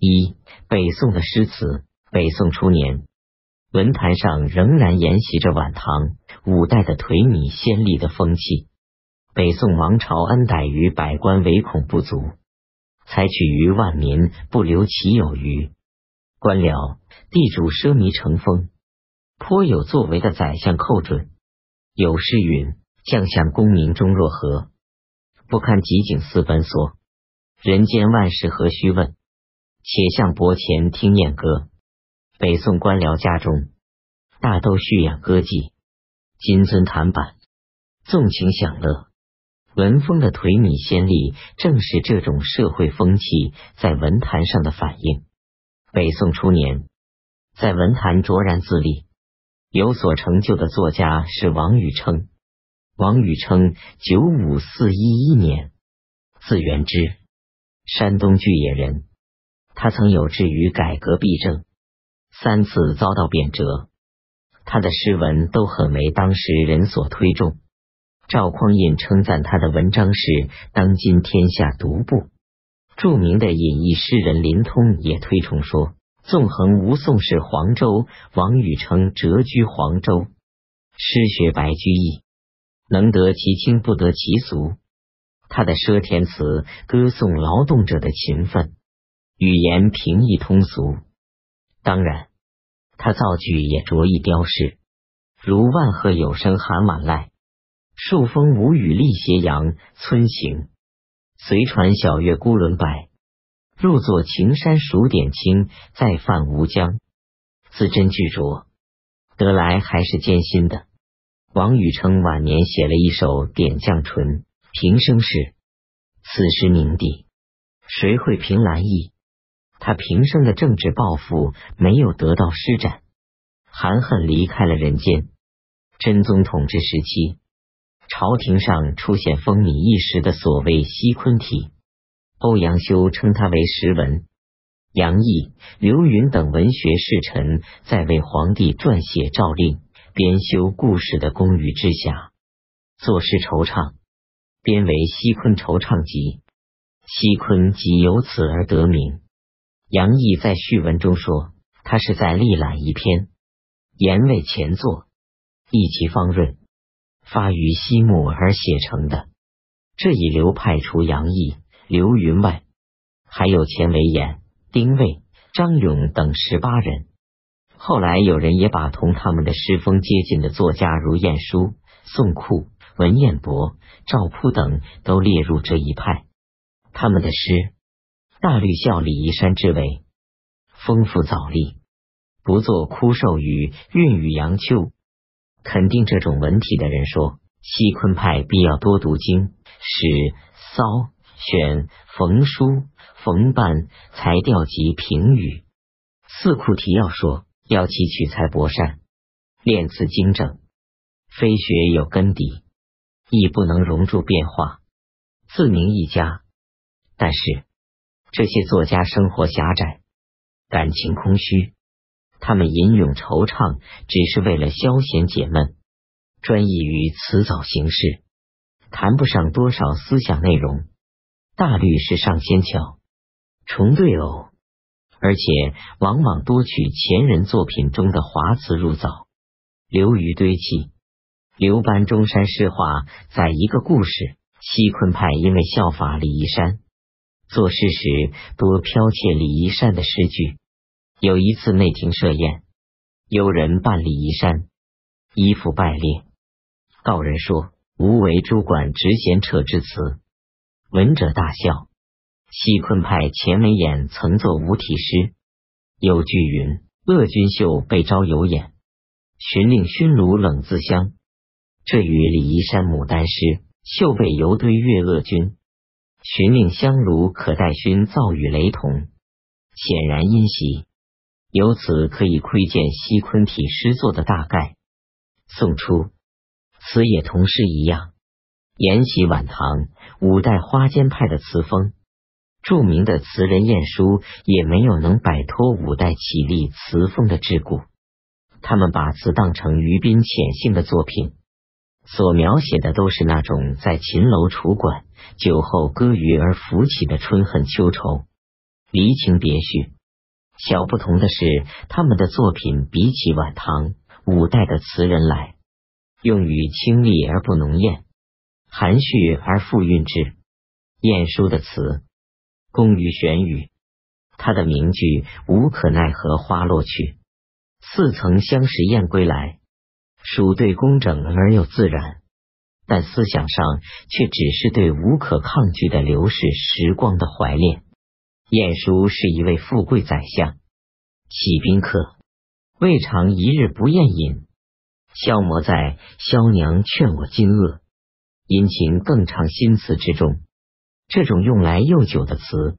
一、北宋的诗词。北宋初年，文坛上仍然沿袭着晚唐、五代的颓靡先例的风气。北宋王朝恩待于百官，唯恐不足，采取于万民，不留其有余。官僚、地主奢靡成风，颇有作为的宰相寇准有诗云：“将相功名终若何？不堪极景思奔索。人间万事何须问？且向伯前听燕歌。”北宋官僚家中，大都蓄养歌妓，金樽弹板，纵情享乐。文风的颓靡先例，正是这种社会风气在文坛上的反映。北宋初年，在文坛卓然自立、有所成就的作家是王禹偁。王禹偁，九五四一一年，字元之，山东巨野人。他曾有志于改革弊政，三次遭到贬谪。他的诗文都很为当时人所推重。赵匡胤称赞他的文章是当今天下独步。著名的隐逸诗人林通也推崇说：“纵横无宋是黄州，王禹偁谪居黄州，诗学白居易，能得其清不得其俗。”他的奢填词歌颂劳动者的勤奋，语言平易通俗。当然，他造句也着意雕饰，如“万壑有声寒晚籁”。数峰无雨立斜阳，村行随船小月孤轮摆。入座晴山数点青，再泛吴江。字斟句酌，得来还是艰辛的。王禹偁晚年写了一首《点绛唇》，平生事此时明帝，谁会凭栏意？他平生的政治抱负没有得到施展，含恨离开了人间。真宗统治时期。朝廷上出现风靡一时的所谓西昆体，欧阳修称它为时文。杨毅、刘云等文学士臣在为皇帝撰写诏令、编修故事的公余之下，作诗惆怅，编为《西昆惆怅集》。西昆即由此而得名。杨毅在序文中说，他是在历览一篇，言为前作，意其方润。发于西木而写成的这一流派，除杨毅、刘云外，还有钱维演、丁谓、张勇等十八人。后来有人也把同他们的诗风接近的作家，如晏殊、宋库、文彦博、赵铺等，都列入这一派。他们的诗大律效李夷山之为丰富藻丽，不作枯瘦语，韵语杨秋。肯定这种文体的人说，西昆派必要多读经史、骚、选、冯书、冯办，才调集评语。四库提要说，要其取材博善，练词精整，非学有根底，亦不能容住变化，自名一家。但是这些作家生活狭窄，感情空虚。他们吟咏惆怅，只是为了消闲解闷，专意于辞藻形式，谈不上多少思想内容。大律是上仙桥，重对偶，而且往往多取前人作品中的华词入藻，流于堆砌。刘班中山诗话在一个故事：西昆派因为效法李夷山，作诗时多剽窃李夷山的诗句。有一次内廷设宴，有人扮李夷山，衣服败裂，告人说：“无为主管直贤扯之词。”闻者大笑。西昆派钱维演曾作五体诗，有句云：“恶君秀被招有眼，寻令熏炉冷自香。”这与李夷山牡丹诗“秀被犹堆月恶君，寻令香炉可待熏造语雷同，显然因袭。由此可以窥见西昆体诗作的大概。宋初，词也同诗一样，沿袭晚唐、五代花间派的词风。著名的词人晏殊也没有能摆脱五代起立词风的桎梏。他们把词当成于宾浅性的作品，所描写的都是那种在秦楼楚馆酒后歌余而浮起的春恨秋愁。离情别绪。小不同的是，他们的作品比起晚唐、五代的词人来，用语清丽而不浓艳，含蓄而富韵致。晏殊的词工于玄语，他的名句“无可奈何花落去，似曾相识燕归来”，属对工整而又自然，但思想上却只是对无可抗拒的流逝时光的怀恋。晏殊是一位富贵宰相，喜宾客，未尝一日不宴饮，消磨在“萧娘劝我今恶，殷勤更长心词”之中。这种用来又久的词，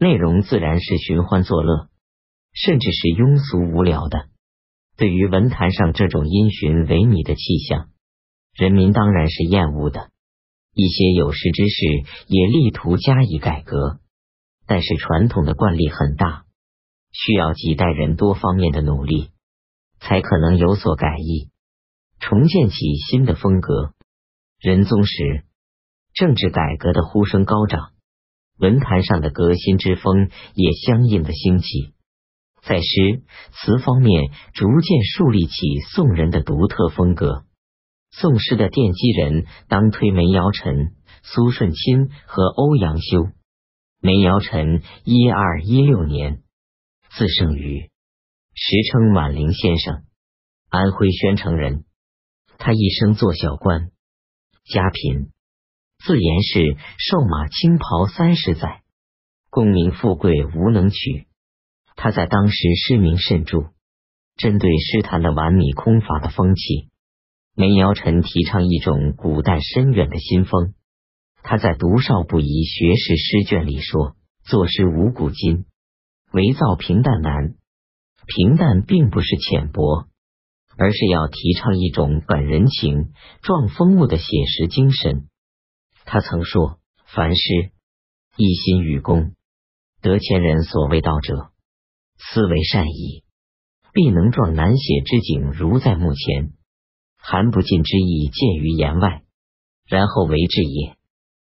内容自然是寻欢作乐，甚至是庸俗无聊的。对于文坛上这种因循为靡的气象，人民当然是厌恶的。一些有识之士也力图加以改革。但是传统的惯例很大，需要几代人多方面的努力，才可能有所改易，重建起新的风格。仁宗时，政治改革的呼声高涨，文坛上的革新之风也相应的兴起，在诗词方面逐渐树立起宋人的独特风格。宋诗的奠基人当推梅尧臣、苏舜钦和欧阳修。梅尧臣一二一六年，字圣禹，时称晚陵先生，安徽宣城人。他一生做小官，家贫，自言是瘦马青袍三十载，功名富贵无能取。他在当时诗名甚著，针对诗坛的完米空乏的风气，梅尧臣提倡一种古代深远的新风。他在《读少不宜学士诗卷》里说：“作诗无古今，唯造平淡难。平淡并不是浅薄，而是要提倡一种本人情、壮风物的写实精神。”他曾说：“凡事一心与公，得前人所谓道者，思为善矣，必能壮难写之景如在目前，含不尽之意见于言外，然后为之也。”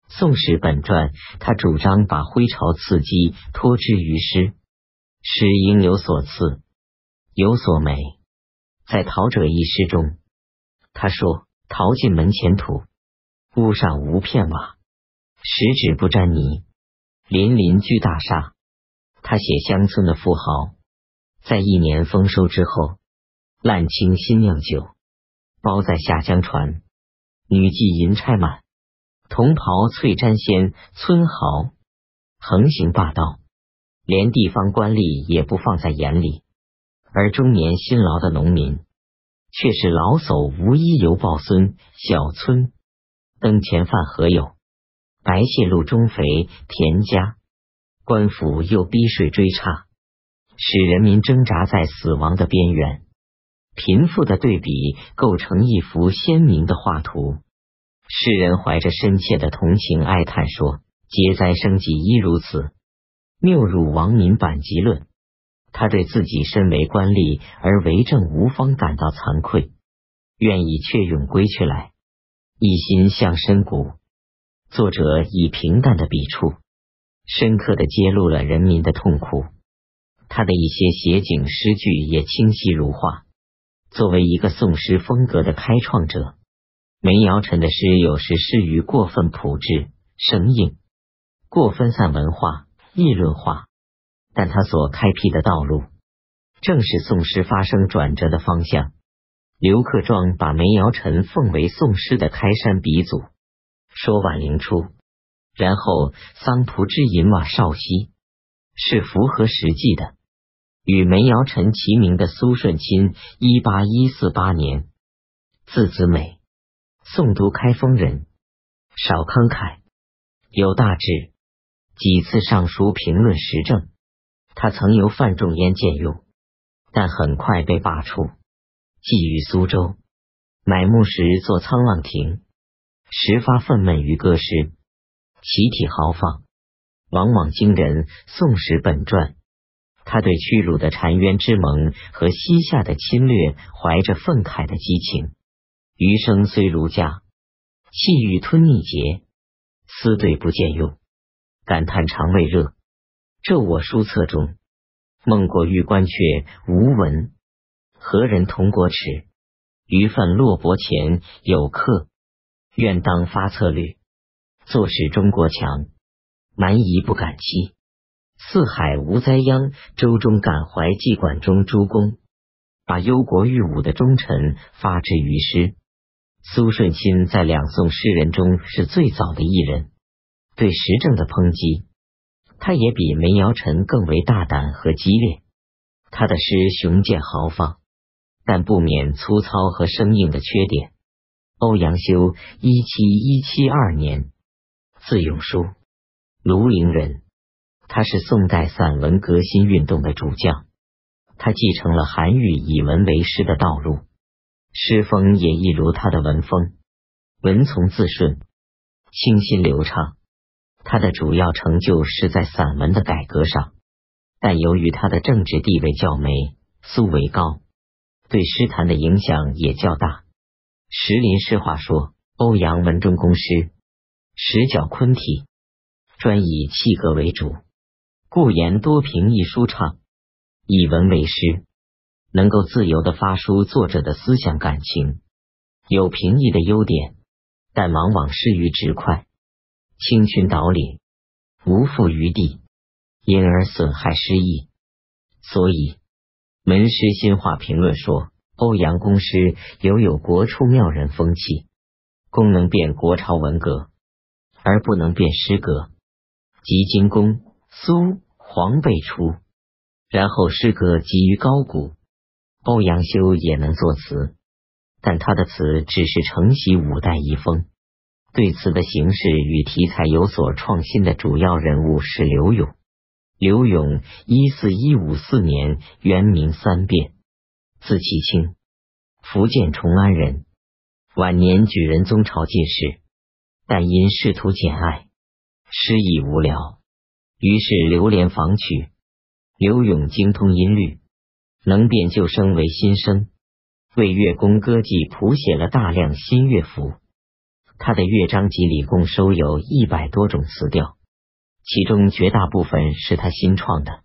《宋史本传》，他主张把徽朝刺激托之于诗，诗应有所次，有所美。在《陶者》一诗中，他说：“陶进门前土，屋上无片瓦，十指不沾泥，邻邻居大厦。”他写乡村的富豪，在一年丰收之后，烂青新酿酒，包在下江船，女妓银钗满。同袍翠毡仙，村豪横行霸道，连地方官吏也不放在眼里。而中年辛劳的农民，却是老叟无依犹抱孙。小村灯前饭何有？白蟹路中肥田家，官府又逼税追差，使人民挣扎在死亡的边缘。贫富的对比构成一幅鲜明的画图。世人怀着深切的同情哀叹说：“劫灾生计亦如此，谬辱亡民百极论。”他对自己身为官吏而为政无方感到惭愧，愿意却勇归去来，一心向深谷。作者以平淡的笔触，深刻的揭露了人民的痛苦。他的一些写景诗句也清晰如画。作为一个宋诗风格的开创者。梅尧臣的诗有时失于过分朴质、生硬，过分散文化、议论化，但他所开辟的道路，正是宋诗发生转折的方向。刘克庄把梅尧臣奉为宋诗的开山鼻祖，说晚陵初，然后桑蒲之饮瓦少溪，是符合实际的。与梅尧臣齐名的苏舜钦，一八一四八年，字子美。宋都开封人，少慷慨，有大志，几次上书评论时政。他曾由范仲淹荐用，但很快被罢黜，寄于苏州。买墓时坐沧浪亭，时发愤懑于歌诗，其体豪放，往往惊人。《宋史本传》，他对屈辱的澶渊之盟和西夏的侵略，怀着愤慨的激情。余生虽儒家，气欲吞逆节，思对不见用，感叹肠胃热，《我书册》中，梦过玉关阙无闻，何人同国耻？余犯落泊前有客，愿当发策略，坐使中国强。蛮夷不敢欺，四海无灾殃。周中感怀寄管中诸公，把忧国欲武的忠臣发之于诗。苏舜钦在两宋诗人中是最早的一人，对时政的抨击，他也比梅尧臣更为大胆和激烈。他的诗雄健豪放，但不免粗糙和生硬的缺点。欧阳修，一七一七二年，字永叔，庐陵人。他是宋代散文革新运动的主将，他继承了韩愈以文为师的道路。诗风也一如他的文风，文从字顺，清新流畅。他的主要成就是在散文的改革上，但由于他的政治地位较梅苏为高，对诗坛的影响也较大。石林诗话说，欧阳文中公诗，石角昆体，专以气格为主，故言多平易舒畅，以文为诗。能够自由的发出作者的思想感情，有平易的优点，但往往失于直快，清群导领，无复于地，因而损害诗意。所以，门师新话评论说：“欧阳公诗犹有国初妙人风气，功能变国朝文革，而不能变诗歌。即金公、苏、黄辈出，然后诗歌集于高古。”欧阳修也能作词，但他的词只是承袭五代遗风，对词的形式与题材有所创新的主要人物是刘永。刘永一四一五四年原名三变，字其清，福建崇安人。晚年举人宗朝进士，但因仕途简爱，诗意无聊，于是流连访曲。刘永精通音律。能变旧声为新声，为乐工歌妓谱写了大量新乐府。他的乐章集里共收有一百多种词调，其中绝大部分是他新创的。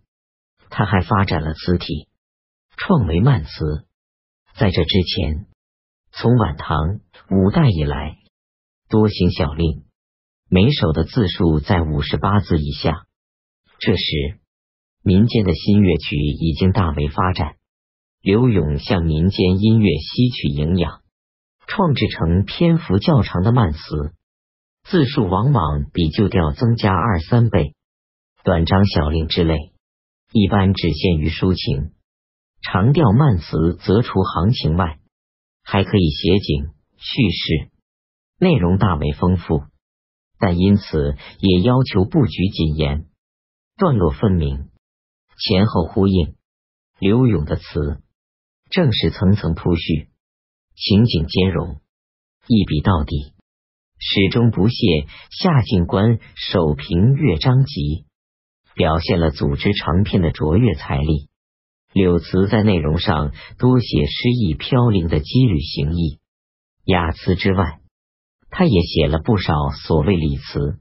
他还发展了词体，创为慢词。在这之前，从晚唐、五代以来，多行小令，每首的字数在五十八字以下。这时。民间的新乐曲已经大为发展，刘永向民间音乐吸取营养，创制成篇幅较长的慢词，字数往往比旧调增加二三倍。短章小令之类，一般只限于抒情；长调慢词则除行情外，还可以写景叙事，内容大为丰富，但因此也要求布局谨严，段落分明。前后呼应，刘永的词正是层层铺叙，情景兼容，一笔到底，始终不懈。夏静观首评乐章集，表现了组织长篇的卓越才力。柳词在内容上多写诗意飘零的羁旅行意，雅词之外，他也写了不少所谓礼词，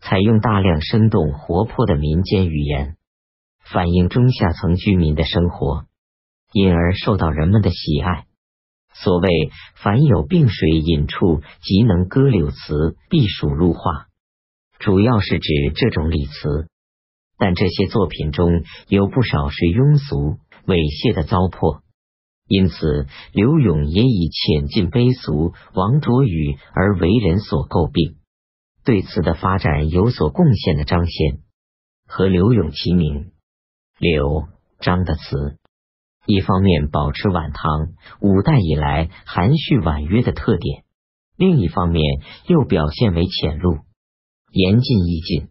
采用大量生动活泼的民间语言。反映中下层居民的生活，因而受到人们的喜爱。所谓“凡有病水饮处，即能歌柳词，必属入画”，主要是指这种礼词。但这些作品中有不少是庸俗猥亵的糟粕，因此刘永也以浅近卑俗、王卓宇而为人所诟病。对此的发展有所贡献的张先，和刘永齐名。柳张的词，一方面保持晚唐五代以来含蓄婉约的特点，另一方面又表现为浅露、言尽意尽。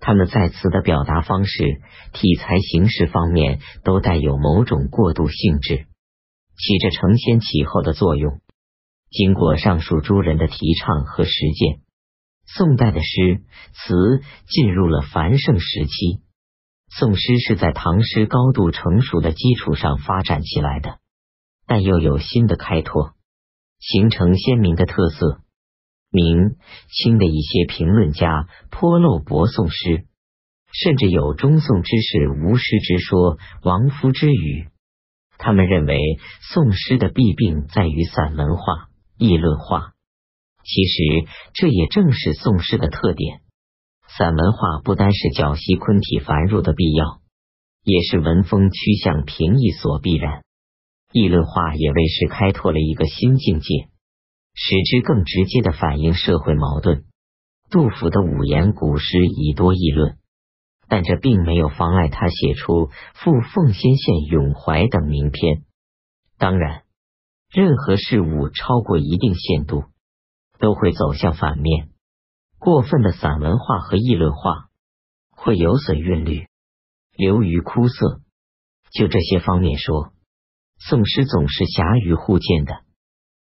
他们在词的表达方式、题材形式方面都带有某种过渡性质，起着承先启后的作用。经过上述诸人的提倡和实践，宋代的诗词进入了繁盛时期。宋诗是在唐诗高度成熟的基础上发展起来的，但又有新的开拓，形成鲜明的特色。明清的一些评论家颇漏博宋诗，甚至有中宋之士无诗之说、亡夫之语。他们认为宋诗的弊病在于散文化、议论化。其实这也正是宋诗的特点。散文化不单是绞析昆体繁缛的必要，也是文风趋向平易所必然。议论化也为诗开拓了一个新境界，使之更直接的反映社会矛盾。杜甫的五言古诗以多议论，但这并没有妨碍他写出《赴奉先县咏怀》等名篇。当然，任何事物超过一定限度，都会走向反面。过分的散文化和议论化会有损韵律，流于枯涩。就这些方面说，宋诗总是狭于互见的。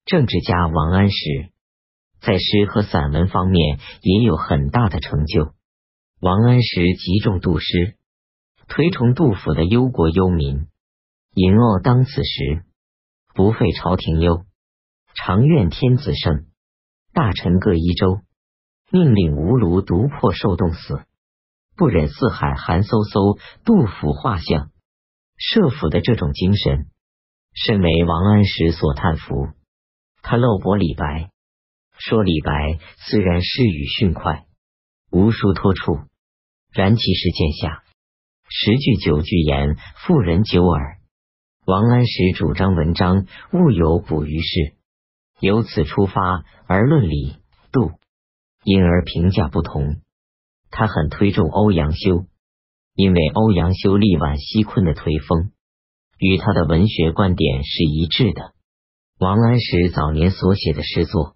政治家王安石在诗和散文方面也有很大的成就。王安石极重杜诗，推崇杜甫的忧国忧民。隐恶当此时，不废朝廷忧，常愿天子圣，大臣各一州。命令吴卢独破受冻死，不忍四海寒飕飕。杜甫画像设府的这种精神，身为王安石所叹服。他漏驳李白，说李白虽然诗语迅快，无书托处，然其实见下十句九句言，妇人久耳。王安石主张文章勿有补于事，由此出发而论理杜。因而评价不同。他很推重欧阳修，因为欧阳修力挽西昆的颓风，与他的文学观点是一致的。王安石早年所写的诗作，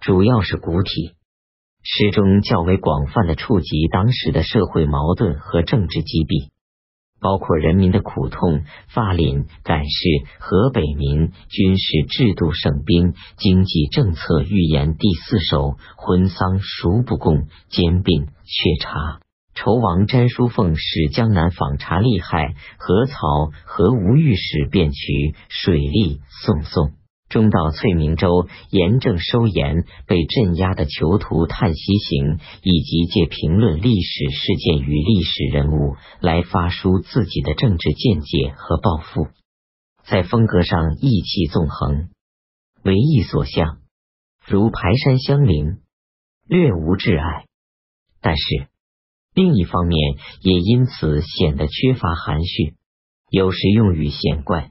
主要是古体，诗中较为广泛的触及当时的社会矛盾和政治机弊。包括人民的苦痛、发领、感事、河北民、军事制度、省兵、经济政策、预言第四首、婚丧孰不共、兼并、却查、仇王詹书凤使江南访查利害、何曹、何无御史便渠、水利、宋宋。中道翠明州严正收严被镇压的囚徒叹息行，以及借评论历史事件与历史人物来发抒自己的政治见解和抱负，在风格上意气纵横，为意所向，如排山相邻，略无挚爱。但是另一方面也因此显得缺乏含蓄，有时用语显怪，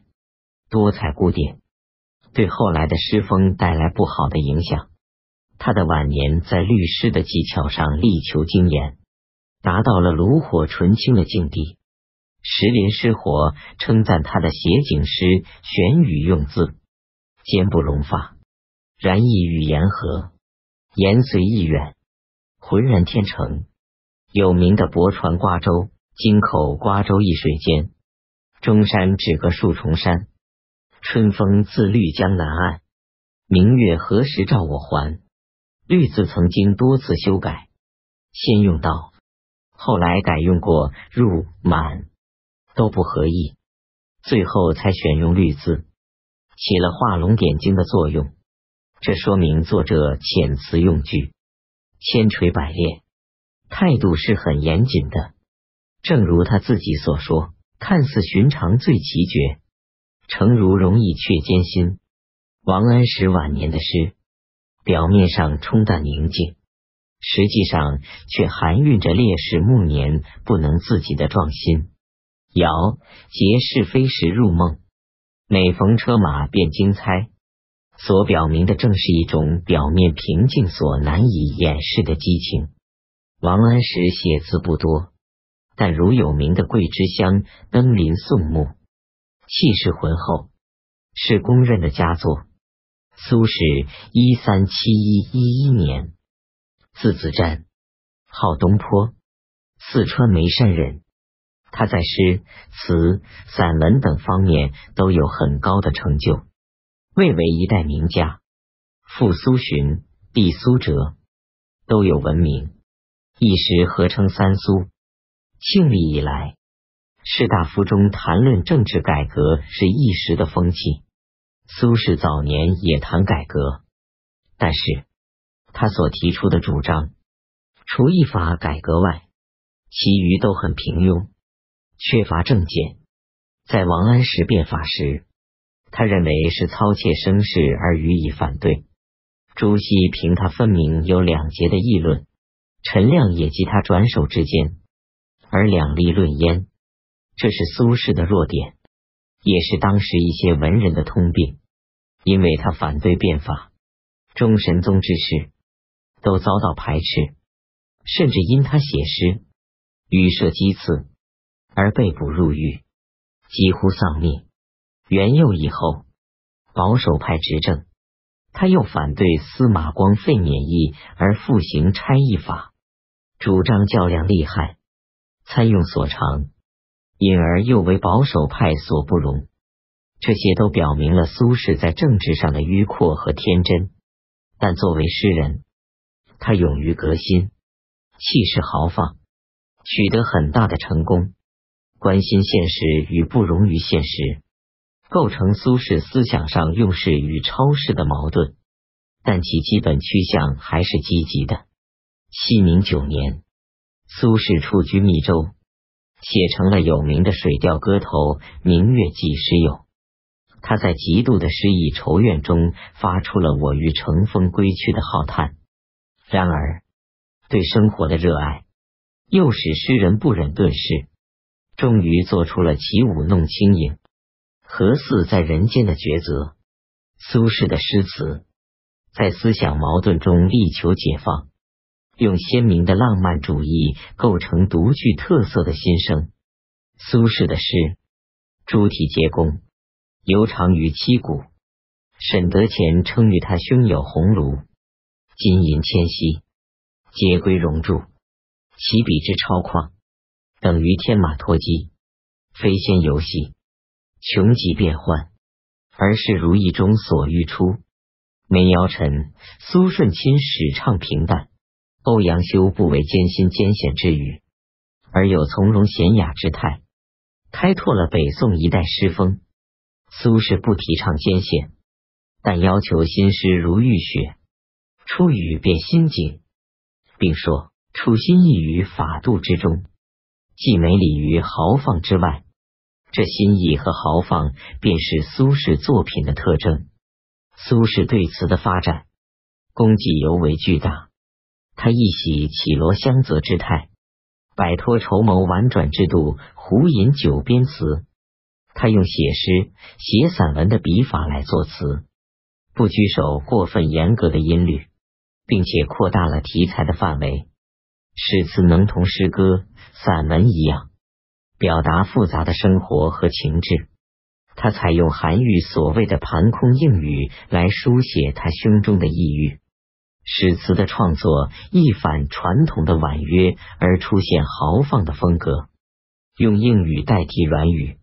多采古典。对后来的诗风带来不好的影响。他的晚年在律诗的技巧上力求精研，达到了炉火纯青的境地。石林诗火称赞他的写景诗选语用字坚不容发，然意语言和，言随意远，浑然天成。有名的泊船瓜洲，京口瓜洲一水间，中山只隔数重山。春风自绿江南岸，明月何时照我还？绿字曾经多次修改，先用到，后来改用过入满，都不合意，最后才选用绿字，起了画龙点睛的作用。这说明作者遣词用句千锤百炼，态度是很严谨的。正如他自己所说：“看似寻常最奇绝。”诚如容易却艰辛。王安石晚年的诗，表面上冲淡宁静，实际上却含蕴着烈士暮年不能自己的壮心。尧结是非时入梦，每逢车马便惊猜，所表明的正是一种表面平静所难以掩饰的激情。王安石写字不多，但如有名的《桂枝香》《登临宋墓》。气势浑厚，是公认的佳作。苏轼一三七一一一年，字子瞻，号东坡，四川眉山人。他在诗词、散文等方面都有很高的成就，蔚为一代名家。父苏洵，弟苏辙，都有闻名，一时合称三苏。庆历以来。士大夫中谈论政治改革是一时的风气。苏轼早年也谈改革，但是他所提出的主张，除一法改革外，其余都很平庸，缺乏政见。在王安石变法时，他认为是操切声势而予以反对。朱熹凭他分明有两节的议论，陈亮也及他转手之间，而两立论焉。这是苏轼的弱点，也是当时一些文人的通病。因为他反对变法，中神宗之事都遭到排斥，甚至因他写诗语射讥刺而被捕入狱，几乎丧命。元佑以后，保守派执政，他又反对司马光废免役而复行差役法，主张较量利害，参用所长，因而又为保守派所不容。这些都表明了苏轼在政治上的迂阔和天真，但作为诗人，他勇于革新，气势豪放，取得很大的成功。关心现实与不容于现实，构成苏轼思想上用世与超世的矛盾，但其基本趋向还是积极的。熙宁九年，苏轼处居密州，写成了有名的《水调歌头·明月几时有。他在极度的失意愁怨中，发出了“我欲乘风归去”的浩叹。然而，对生活的热爱又使诗人不忍顿失，终于做出了起舞弄清影，何似在人间的抉择。苏轼的诗词在思想矛盾中力求解放，用鲜明的浪漫主义构成独具特色的心声。苏轼的诗诸体结工。游长于七股，沈德潜称誉他胸有鸿庐，金银千玺，皆归荣铸。其笔之超旷，等于天马脱机，飞仙游戏，穷极变幻，而是如意中所欲出。梅尧臣、苏舜钦始唱平淡，欧阳修不为艰辛艰险之语，而有从容娴雅之态，开拓了北宋一代诗风。苏轼不提倡艰险，但要求新诗如浴血，出语便心境，并说处心意于法度之中，既美礼于豪放之外。这心意和豪放，便是苏轼作品的特征。苏轼对词的发展功绩尤为巨大。他一喜绮罗香泽之态，摆脱筹谋婉转之度，胡吟九边词。他用写诗、写散文的笔法来作词，不拘守过分严格的音律，并且扩大了题材的范围，诗词能同诗歌、散文一样，表达复杂的生活和情志。他采用韩愈所谓的盘空应语来书写他胸中的抑郁，诗词的创作一反传统的婉约，而出现豪放的风格，用硬语代替软语。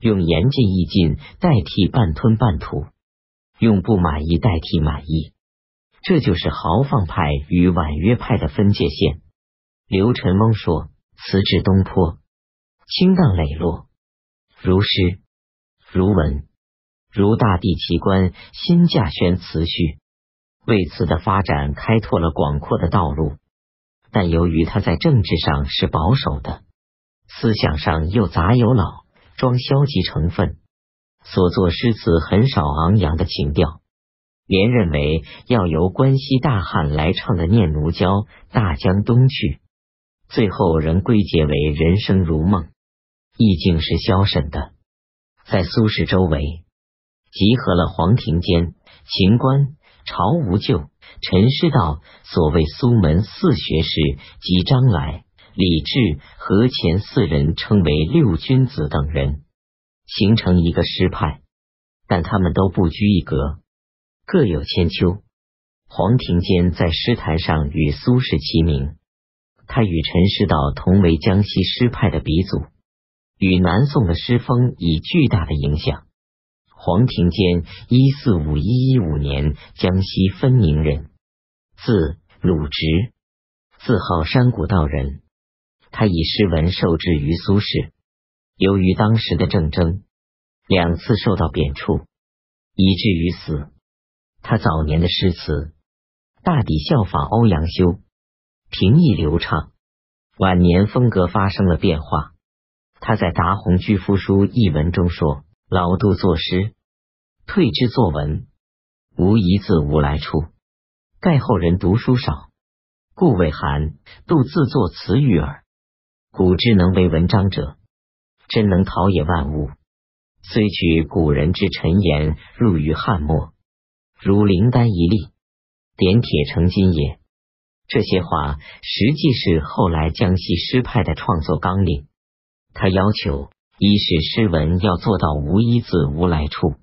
用言尽意尽代替半吞半吐，用不满意代替满意，这就是豪放派与婉约派的分界线。刘辰翁说：“词至东坡，清荡磊落，如诗如文，如大地奇观，新稼轩词序，为此的发展开拓了广阔的道路。但由于他在政治上是保守的，思想上又杂有老。”装消极成分，所作诗词很少昂扬的情调，连认为要由关西大汉来唱的《念奴娇·大江东去》，最后仍归结为人生如梦，意境是消沈的。在苏轼周围，集合了黄庭坚、秦观、朝无咎、陈师道所谓苏门四学士及张来。李治、何乾四人称为六君子等人，形成一个诗派，但他们都不拘一格，各有千秋。黄庭坚在诗坛上与苏轼齐名，他与陈师道同为江西诗派的鼻祖，与南宋的诗风以巨大的影响。黄庭坚一四五一一五年江西分宁人，字鲁直，自号山谷道人。他以诗文受制于苏轼，由于当时的政争，两次受到贬黜，以至于死。他早年的诗词大抵效仿欧阳修，平易流畅，晚年风格发生了变化。他在《达鸿居夫书》一文中说：“老杜作诗，退之作文，无一字无来处。盖后人读书少，故谓寒。杜自作词语耳。古之能为文章者，真能陶冶万物。虽取古人之陈言入于汉末，如灵丹一粒，点铁成金也。这些话实际是后来江西诗派的创作纲领。他要求：一是诗文要做到无一字无来处，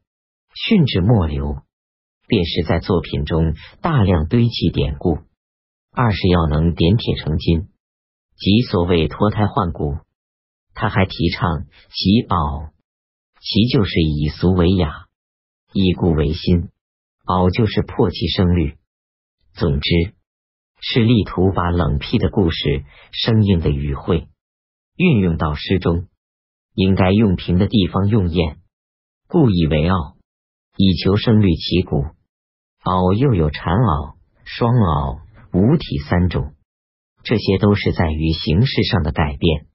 训至末流，便是在作品中大量堆砌典故；二是要能点铁成金，即所谓脱胎换骨。他还提倡其拗，其就是以俗为雅，以古为新；拗就是破其声律。总之，是力图把冷僻的故事、生硬的语汇。运用到诗中，应该用平的地方用艳，故意为傲，以求声律起鼓。拗又有缠拗、双拗、五体三种，这些都是在于形式上的改变。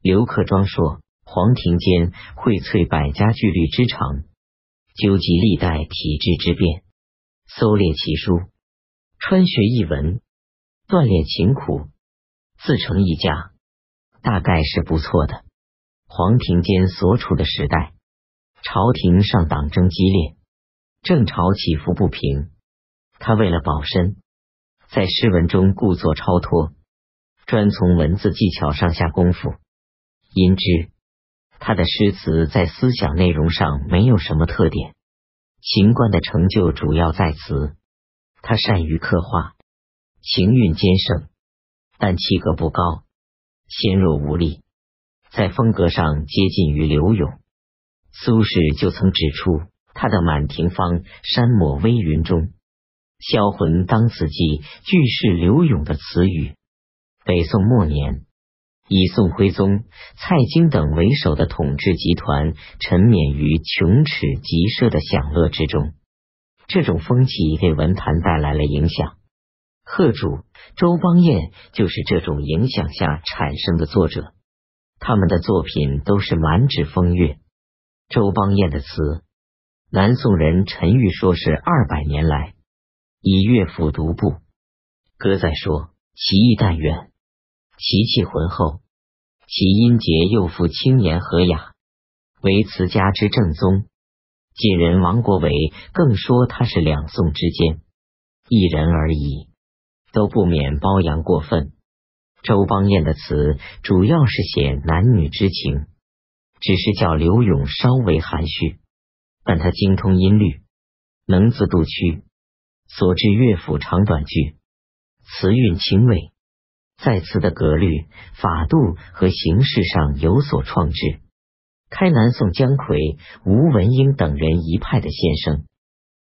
刘克庄说：“黄庭坚荟萃百家句律之长，纠集历代体制之变，搜猎奇书，穿学一文，锻炼勤苦，自成一家。”大概是不错的。黄庭坚所处的时代，朝廷上党争激烈，政朝起伏不平。他为了保身，在诗文中故作超脱，专从文字技巧上下功夫。因之，他的诗词在思想内容上没有什么特点。秦观的成就主要在词，他善于刻画，情韵兼盛，但气格不高。纤弱无力，在风格上接近于柳永。苏轼就曾指出，他的《满庭芳·山抹微云》中“销魂当此际”句是柳永的词语。北宋末年，以宋徽宗、蔡京等为首的统治集团沉湎于穷侈极奢的享乐之中，这种风气给文坛带来了影响。贺主、周邦彦就是这种影响下产生的作者，他们的作品都是满纸风月。周邦彦的词，南宋人陈玉说是二百年来以乐府独步。歌在说其意淡远，其气浑厚，其音节又复轻言和雅，为词家之正宗。晋人王国维更说他是两宋之间一人而已。都不免褒扬过分。周邦彦的词主要是写男女之情，只是叫刘永稍微含蓄，但他精通音律，能自度曲，所制乐府长短句，词韵清味，在词的格律、法度和形式上有所创制，开南宋姜夔、吴文英等人一派的先声。